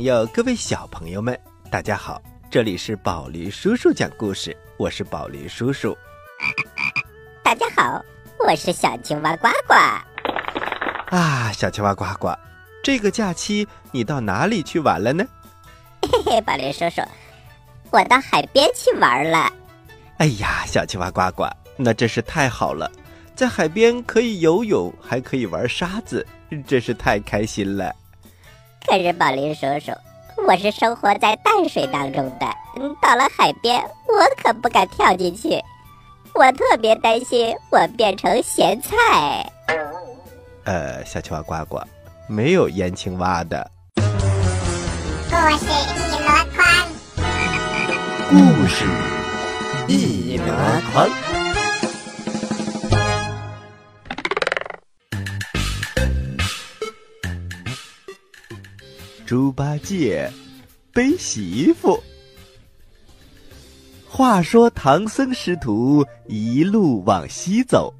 朋友，各位小朋友们，大家好！这里是宝驴叔叔讲故事，我是宝驴叔叔。大家好，我是小青蛙呱呱。啊，小青蛙呱呱，这个假期你到哪里去玩了呢？嘿嘿，宝驴叔叔，我到海边去玩了。哎呀，小青蛙呱呱，那真是太好了，在海边可以游泳，还可以玩沙子，真是太开心了。可是宝林叔叔，我是生活在淡水当中的，到了海边，我可不敢跳进去，我特别担心我变成咸菜。呃，小青蛙呱呱，没有腌青蛙的。故事一箩筐，故事一箩筐。猪八戒背媳妇。话说唐僧师徒一路往西走，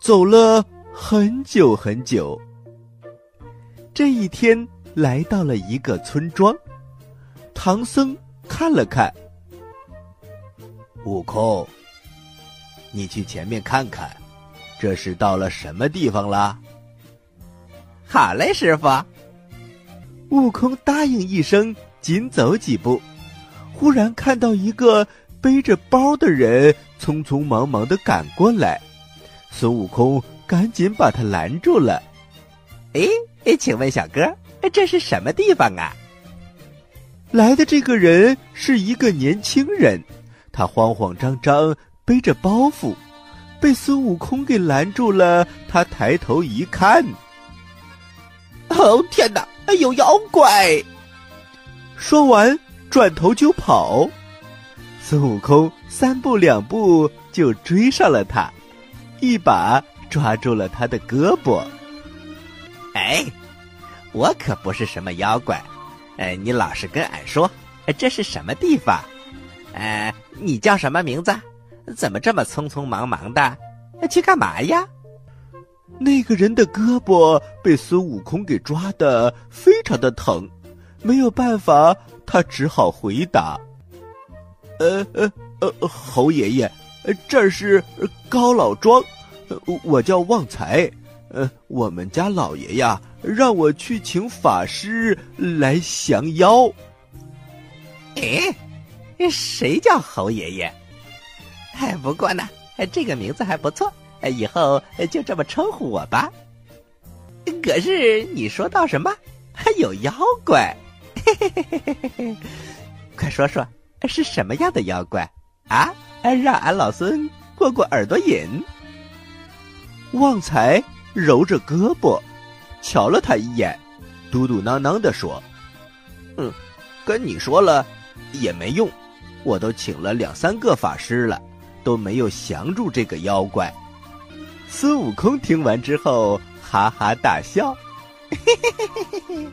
走了很久很久。这一天来到了一个村庄，唐僧看了看，悟空，你去前面看看，这是到了什么地方啦？好嘞，师傅。悟空答应一声，紧走几步，忽然看到一个背着包的人匆匆忙忙的赶过来，孙悟空赶紧把他拦住了。哎，请问小哥，这是什么地方啊？来的这个人是一个年轻人，他慌慌张张背着包袱，被孙悟空给拦住了。他抬头一看，哦天哪！有妖怪！说完，转头就跑。孙悟空三步两步就追上了他，一把抓住了他的胳膊。哎，我可不是什么妖怪，哎，你老实跟俺说，这是什么地方？哎，你叫什么名字？怎么这么匆匆忙忙的？去干嘛呀？那个人的胳膊被孙悟空给抓的非常的疼，没有办法，他只好回答：“呃呃呃，猴爷爷，这是高老庄，我叫旺财，呃，我们家老爷呀让我去请法师来降妖。”哎，谁叫侯爷爷？哎，不过呢，这个名字还不错。以后就这么称呼我吧。可是你说到什么？还有妖怪？嘿嘿嘿嘿嘿快说说，是什么样的妖怪啊？让俺老孙过过耳朵瘾。旺财揉着胳膊，瞧了他一眼，嘟嘟囔囔的说：“嗯，跟你说了也没用，我都请了两三个法师了，都没有降住这个妖怪。”孙悟空听完之后，哈哈大笑，嘿嘿嘿嘿嘿嘿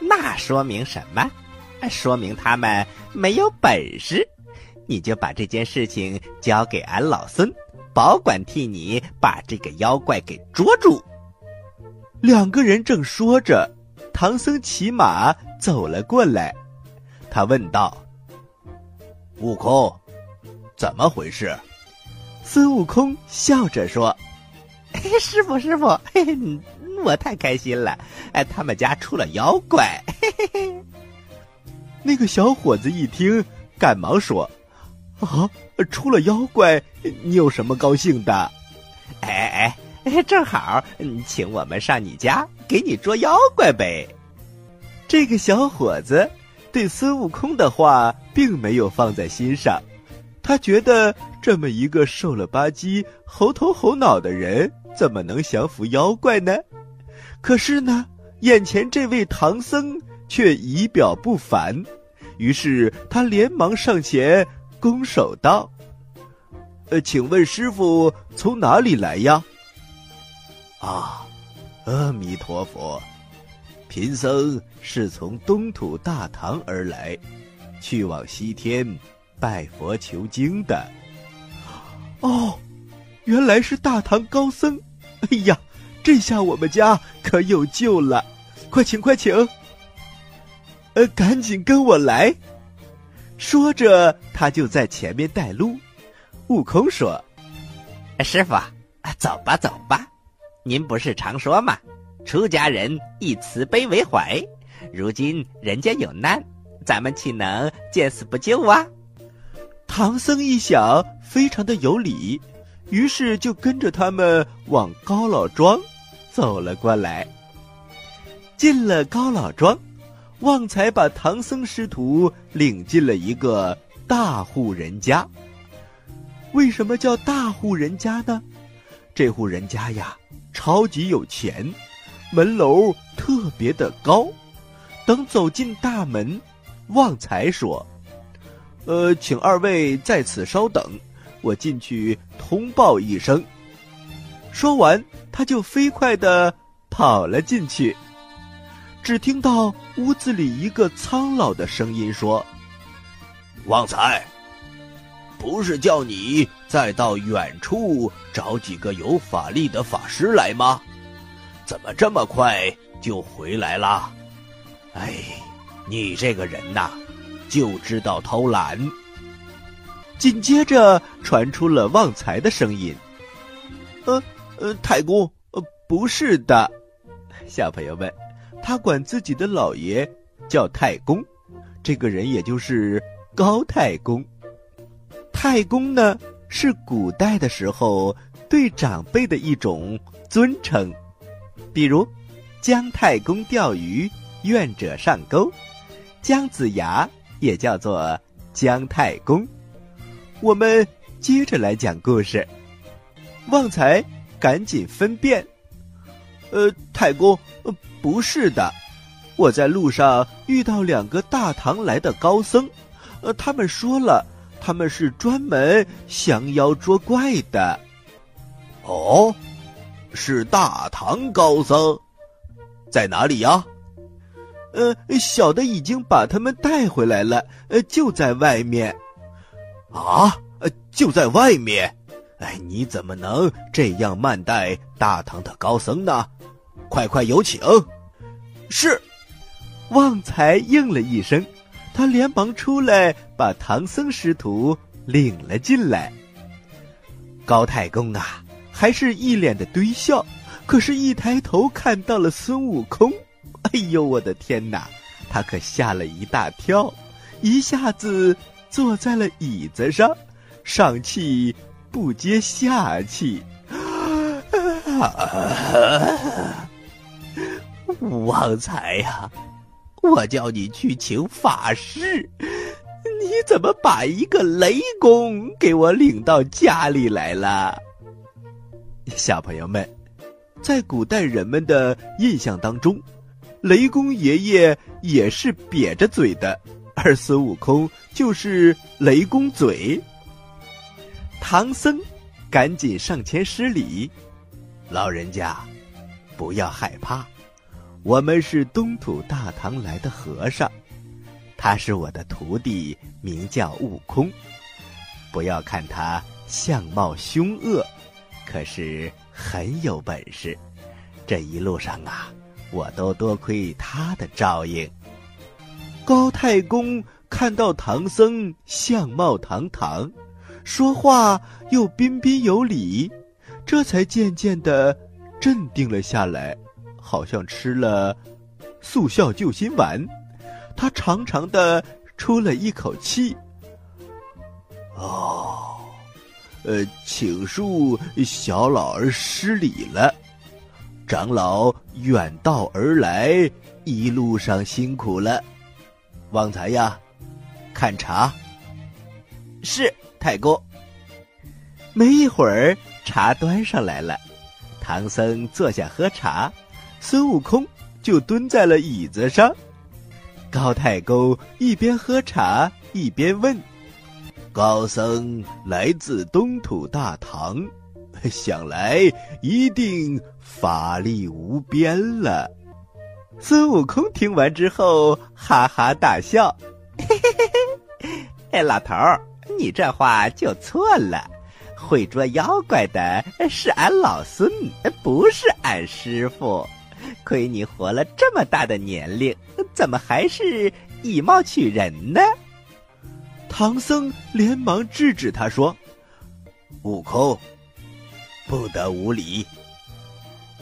那说明什么？说明他们没有本事。你就把这件事情交给俺老孙，保管替你把这个妖怪给捉住。两个人正说着，唐僧骑马走了过来，他问道：“悟空，怎么回事？”孙悟空笑着说。师傅，师傅，嘿嘿，我太开心了！哎，他们家出了妖怪。嘿嘿嘿。那个小伙子一听，赶忙说：“啊，出了妖怪，你有什么高兴的？哎哎，正好，请我们上你家给你捉妖怪呗。”这个小伙子对孙悟空的话并没有放在心上，他觉得这么一个瘦了吧唧、猴头猴脑的人。怎么能降服妖怪呢？可是呢，眼前这位唐僧却仪表不凡，于是他连忙上前拱手道：“呃，请问师傅从哪里来呀？”“啊，阿弥陀佛，贫僧是从东土大唐而来，去往西天拜佛求经的。”“哦。”原来是大唐高僧，哎呀，这下我们家可有救了！快请快请！呃，赶紧跟我来。”说着，他就在前面带路。悟空说：“师傅，走吧，走吧。您不是常说吗？出家人以慈悲为怀。如今人家有难，咱们岂能见死不救啊？”唐僧一想，非常的有理，于是就跟着他们往高老庄走了过来。进了高老庄，旺财把唐僧师徒领进了一个大户人家。为什么叫大户人家呢？这户人家呀，超级有钱，门楼特别的高。等走进大门，旺财说。呃，请二位在此稍等，我进去通报一声。说完，他就飞快的跑了进去。只听到屋子里一个苍老的声音说：“旺财，不是叫你再到远处找几个有法力的法师来吗？怎么这么快就回来了？哎，你这个人呐！”就知道偷懒。紧接着传出了旺财的声音：“呃呃，太公，呃，不是的，小朋友们，他管自己的老爷叫太公，这个人也就是高太公。太公呢，是古代的时候对长辈的一种尊称，比如姜太公钓鱼，愿者上钩；姜子牙。”也叫做姜太公。我们接着来讲故事。旺财赶紧分辨，呃，太公，呃不是的，我在路上遇到两个大唐来的高僧，呃，他们说了，他们是专门降妖捉怪的。哦，是大唐高僧，在哪里呀？呃，小的已经把他们带回来了，呃，就在外面。啊，就在外面。哎，你怎么能这样慢待大唐的高僧呢？快快有请。是，旺财应了一声，他连忙出来把唐僧师徒领了进来。高太公啊，还是一脸的堆笑，可是，一抬头看到了孙悟空。哎呦，我的天哪！他可吓了一大跳，一下子坐在了椅子上，上气不接下气。旺财呀，我叫你去请法师，你怎么把一个雷公给我领到家里来了？小朋友们，在古代人们的印象当中。雷公爷爷也是瘪着嘴的，而孙悟空就是雷公嘴。唐僧赶紧上前施礼：“老人家，不要害怕，我们是东土大唐来的和尚，他是我的徒弟，名叫悟空。不要看他相貌凶恶，可是很有本事。这一路上啊。”我都多亏他的照应。高太公看到唐僧相貌堂堂，说话又彬彬有礼，这才渐渐的镇定了下来，好像吃了速效救心丸。他长长的出了一口气。哦，呃，请恕小老儿失礼了。长老远道而来，一路上辛苦了。旺财呀，看茶。是太公。没一会儿，茶端上来了，唐僧坐下喝茶，孙悟空就蹲在了椅子上。高太公一边喝茶一边问：“高僧来自东土大唐。”想来一定法力无边了。孙悟空听完之后哈哈大笑：“嘿嘿嘿嘿，哎，老头儿，你这话就错了。会捉妖怪的是俺老孙，不是俺师傅。亏你活了这么大的年龄，怎么还是以貌取人呢？唐僧连忙制止他说：“悟空，不得无礼！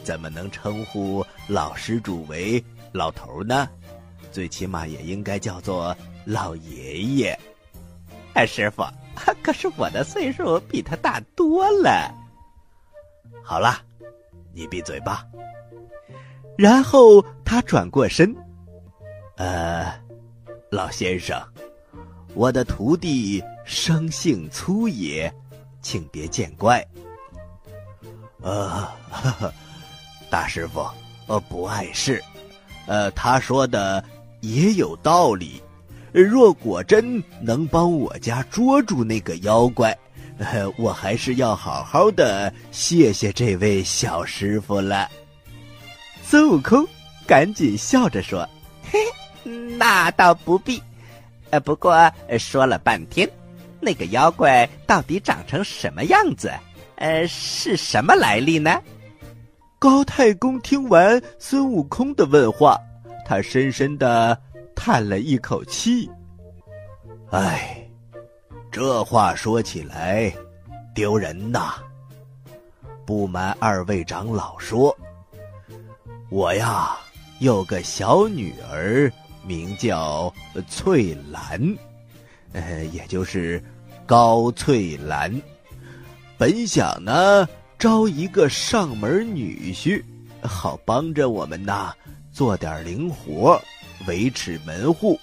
怎么能称呼老施主为老头呢？最起码也应该叫做老爷爷。”哎，师傅，可是我的岁数比他大多了。好了，你闭嘴吧。然后他转过身，呃，老先生，我的徒弟生性粗野，请别见怪。呃，大师傅，呃，不碍事。呃，他说的也有道理。若果真能帮我家捉住那个妖怪，我还是要好好的谢谢这位小师傅了。孙悟空赶紧笑着说：“嘿，那倒不必。呃，不过说了半天，那个妖怪到底长成什么样子？呃，是什么来历呢？”高太公听完孙悟空的问话，他深深的叹了一口气：“唉，这话说起来丢人呐。不瞒二位长老说。”我呀，有个小女儿，名叫翠兰，呃，也就是高翠兰。本想呢招一个上门女婿，好帮着我们呐做点零活，维持门户。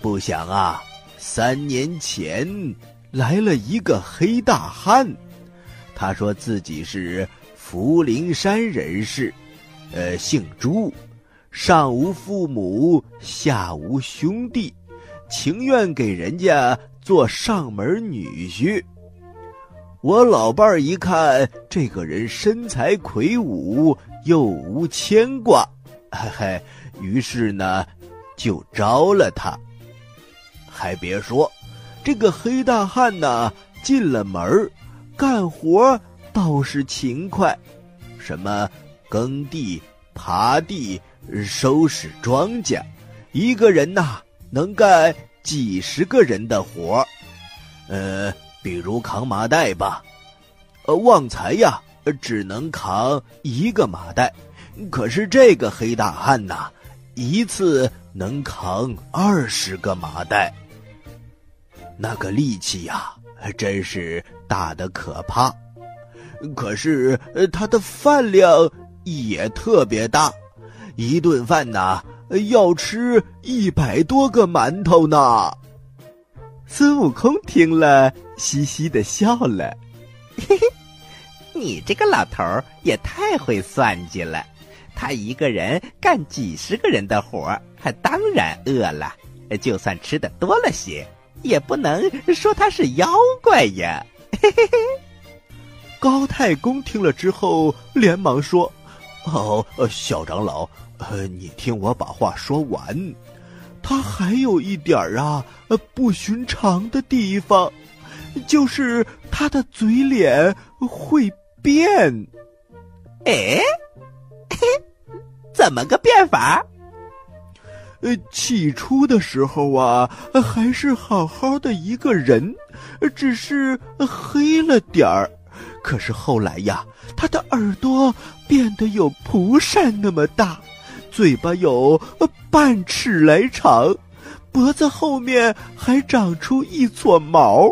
不想啊，三年前来了一个黑大汉，他说自己是福陵山人士。呃，姓朱，上无父母，下无兄弟，情愿给人家做上门女婿。我老伴儿一看这个人身材魁梧，又无牵挂，嘿 嘿，于是呢，就招了他。还别说，这个黑大汉呢，进了门干活倒是勤快，什么？耕地、耙地、收拾庄稼，一个人呐能干几十个人的活呃，比如扛麻袋吧，呃，旺财呀只能扛一个麻袋，可是这个黑大汉呐，一次能扛二十个麻袋。那个力气呀，真是大的可怕。可是他的饭量。也特别大，一顿饭呐要吃一百多个馒头呢。孙悟空听了，嘻嘻的笑了：“嘿嘿，你这个老头儿也太会算计了。他一个人干几十个人的活儿，他当然饿了。就算吃的多了些，也不能说他是妖怪呀。”嘿嘿嘿。高太公听了之后，连忙说。哦，小长老，呃，你听我把话说完。他还有一点儿啊，呃，不寻常的地方，就是他的嘴脸会变。哎，怎么个变法？呃，起初的时候啊，还是好好的一个人，只是黑了点儿。可是后来呀，他的耳朵变得有蒲扇那么大，嘴巴有半尺来长，脖子后面还长出一撮毛，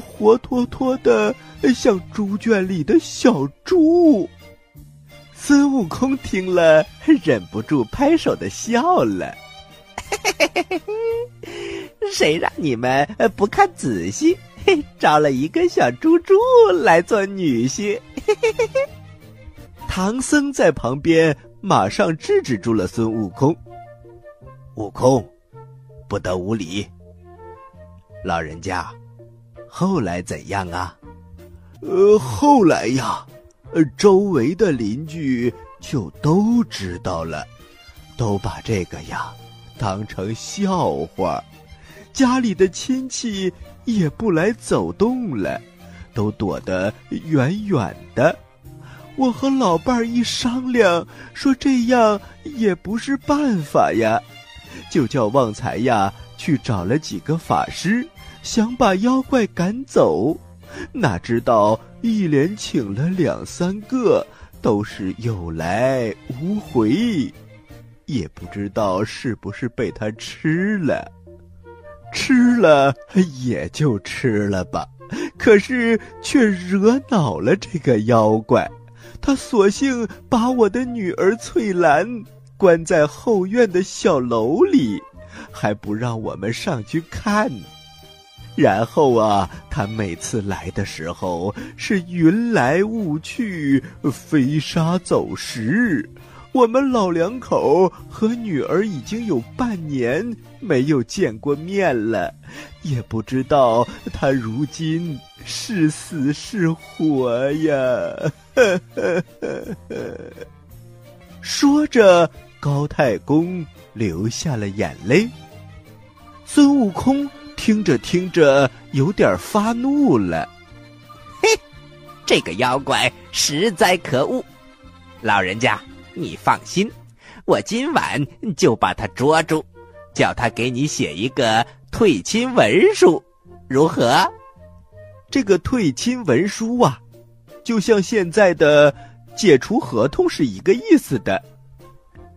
活脱脱的像猪圈里的小猪。孙悟空听了，忍不住拍手的笑了。谁让你们不看仔细？招了一个小猪猪来做女婿，唐僧在旁边马上制止住了孙悟空。悟空，不得无礼。老人家，后来怎样啊？呃，后来呀，呃，周围的邻居就都知道了，都把这个呀当成笑话。家里的亲戚也不来走动了，都躲得远远的。我和老伴儿一商量，说这样也不是办法呀，就叫旺财呀去找了几个法师，想把妖怪赶走。哪知道一连请了两三个，都是有来无回，也不知道是不是被他吃了。吃了也就吃了吧，可是却惹恼了这个妖怪。他索性把我的女儿翠兰关在后院的小楼里，还不让我们上去看。然后啊，他每次来的时候是云来雾去，飞沙走石。我们老两口和女儿已经有半年没有见过面了，也不知道他如今是死是活呀。说着，高太公流下了眼泪。孙悟空听着听着，有点发怒了。嘿，这个妖怪实在可恶！老人家。你放心，我今晚就把他捉住，叫他给你写一个退亲文书，如何？这个退亲文书啊，就像现在的解除合同是一个意思的。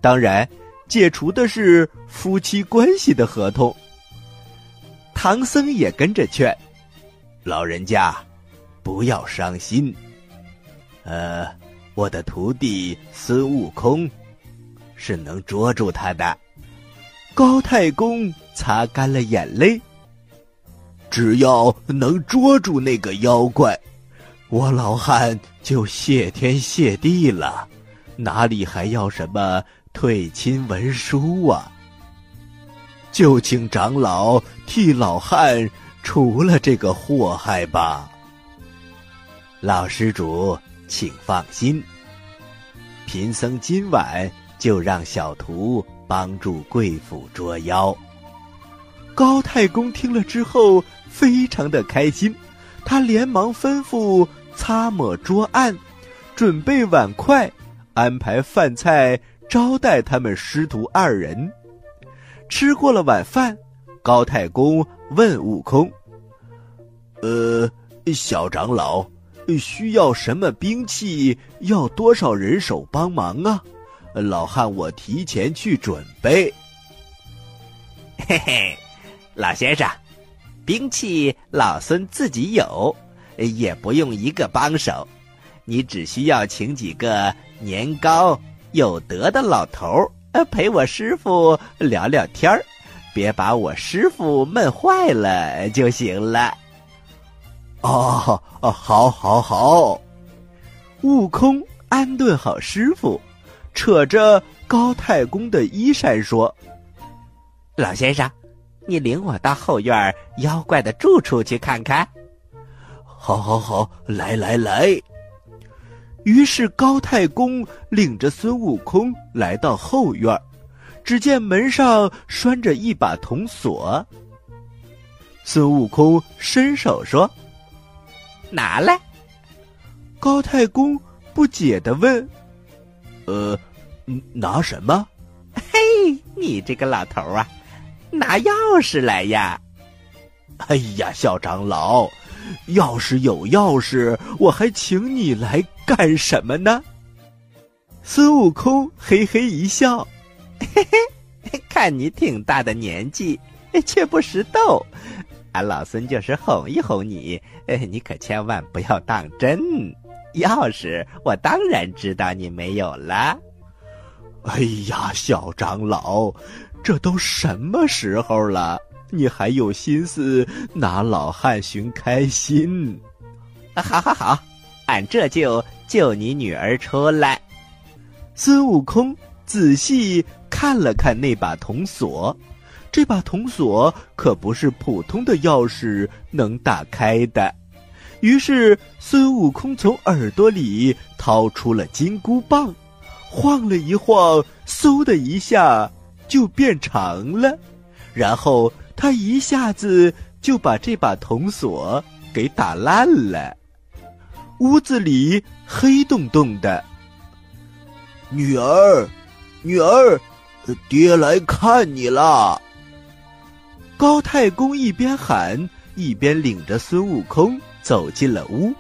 当然，解除的是夫妻关系的合同。唐僧也跟着劝老人家，不要伤心。呃。我的徒弟孙悟空是能捉住他的。高太公擦干了眼泪。只要能捉住那个妖怪，我老汉就谢天谢地了，哪里还要什么退亲文书啊？就请长老替老汉除了这个祸害吧。老施主。请放心，贫僧今晚就让小徒帮助贵府捉妖。高太公听了之后非常的开心，他连忙吩咐擦抹桌案，准备碗筷，安排饭菜招待他们师徒二人。吃过了晚饭，高太公问悟空：“呃，小长老。”需要什么兵器？要多少人手帮忙啊？老汉，我提前去准备。嘿嘿，老先生，兵器老孙自己有，也不用一个帮手。你只需要请几个年高有德的老头儿，陪我师傅聊聊天儿，别把我师傅闷坏了就行了。哦哦，好，好，好！悟空安顿好师傅，扯着高太公的衣衫说：“老先生，你领我到后院妖怪的住处去看看。”“好，好，好，来，来，来！”于是高太公领着孙悟空来到后院，只见门上拴着一把铜锁。孙悟空伸手说。拿来，高太公不解的问：“呃，拿什么？”“嘿，你这个老头啊，拿钥匙来呀！”“哎呀，小长老，要是有钥匙，我还请你来干什么呢？”孙悟空嘿嘿一笑：“嘿嘿，看你挺大的年纪，却不识逗。”俺老孙就是哄一哄你，你可千万不要当真。钥匙我当然知道你没有了。哎呀，小长老，这都什么时候了，你还有心思拿老汉寻开心？好好好，俺这就救你女儿出来。孙悟空仔细看了看那把铜锁。这把铜锁可不是普通的钥匙能打开的，于是孙悟空从耳朵里掏出了金箍棒，晃了一晃，嗖的一下就变长了，然后他一下子就把这把铜锁给打烂了。屋子里黑洞洞的，女儿，女儿，爹来看你了。高太公一边喊，一边领着孙悟空走进了屋。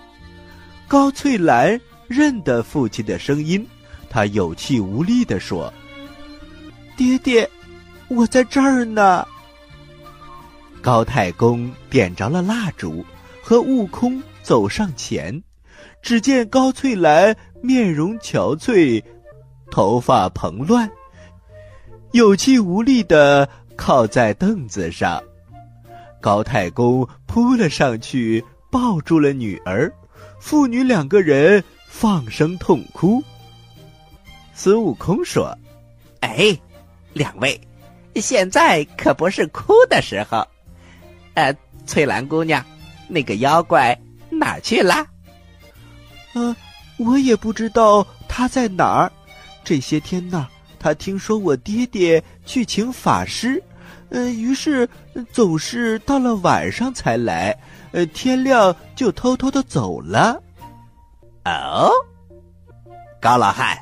高翠兰认得父亲的声音，她有气无力地说：“爹爹，我在这儿呢。”高太公点着了蜡烛，和悟空走上前。只见高翠兰面容憔悴，头发蓬乱，有气无力的靠在凳子上。高太公扑了上去，抱住了女儿，父女两个人放声痛哭。孙悟空说：“哎，两位，现在可不是哭的时候。呃，翠兰姑娘，那个妖怪哪儿去了？”呃，我也不知道他在哪儿。这些天呢，他听说我爹爹去请法师，呃，于是总是到了晚上才来，呃，天亮就偷偷的走了。哦，高老汉，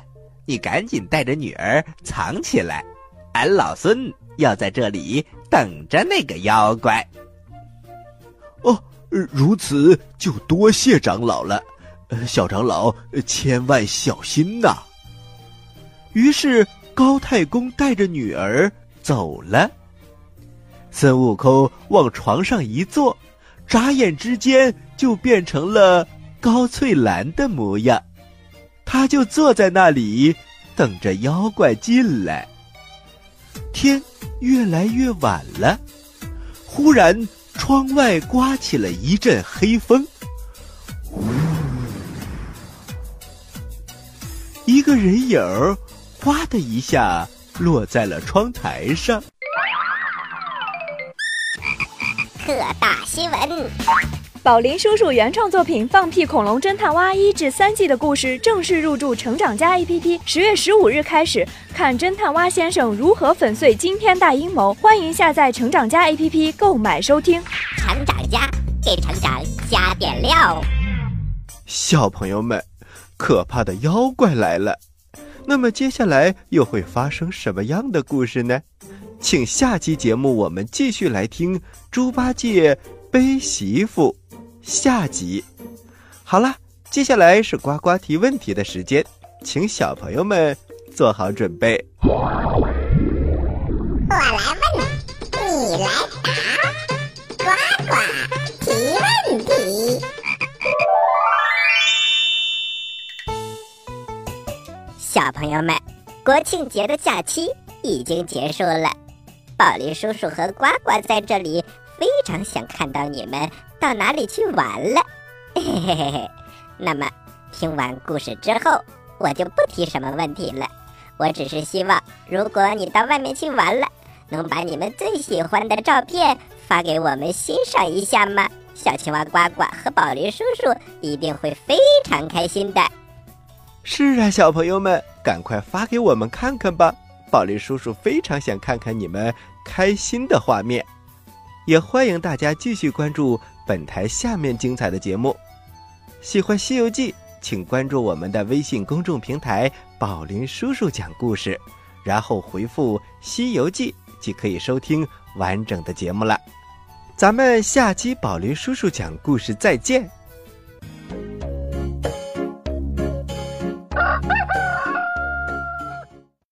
你赶紧带着女儿藏起来，俺老孙要在这里等着那个妖怪。哦，如此就多谢长老了。小长老，千万小心呐！于是高太公带着女儿走了。孙悟空往床上一坐，眨眼之间就变成了高翠兰的模样。他就坐在那里，等着妖怪进来。天越来越晚了，忽然窗外刮起了一阵黑风。一个人影儿，哗的一下落在了窗台上。特大新闻：宝林叔叔原创作品《放屁恐龙侦探蛙》一至三季的故事正式入驻成长家 APP，十月十五日开始看侦探蛙先生如何粉碎惊天大阴谋。欢迎下载成长家 APP 购买收听。成长家给成长加点料。小朋友们。可怕的妖怪来了，那么接下来又会发生什么样的故事呢？请下期节目我们继续来听《猪八戒背媳妇》下集。好了，接下来是呱呱提问题的时间，请小朋友们做好准备。我来问，你来答，呱呱提问题。小朋友们，国庆节的假期已经结束了，宝林叔叔和呱呱在这里非常想看到你们到哪里去玩了。嘿嘿嘿嘿，那么听完故事之后，我就不提什么问题了。我只是希望，如果你到外面去玩了，能把你们最喜欢的照片发给我们欣赏一下吗？小青蛙呱呱和宝林叔叔一定会非常开心的。是啊，小朋友们，赶快发给我们看看吧！宝林叔叔非常想看看你们开心的画面，也欢迎大家继续关注本台下面精彩的节目。喜欢《西游记》，请关注我们的微信公众平台“宝林叔叔讲故事”，然后回复“西游记”即可以收听完整的节目了。咱们下期宝林叔叔讲故事再见。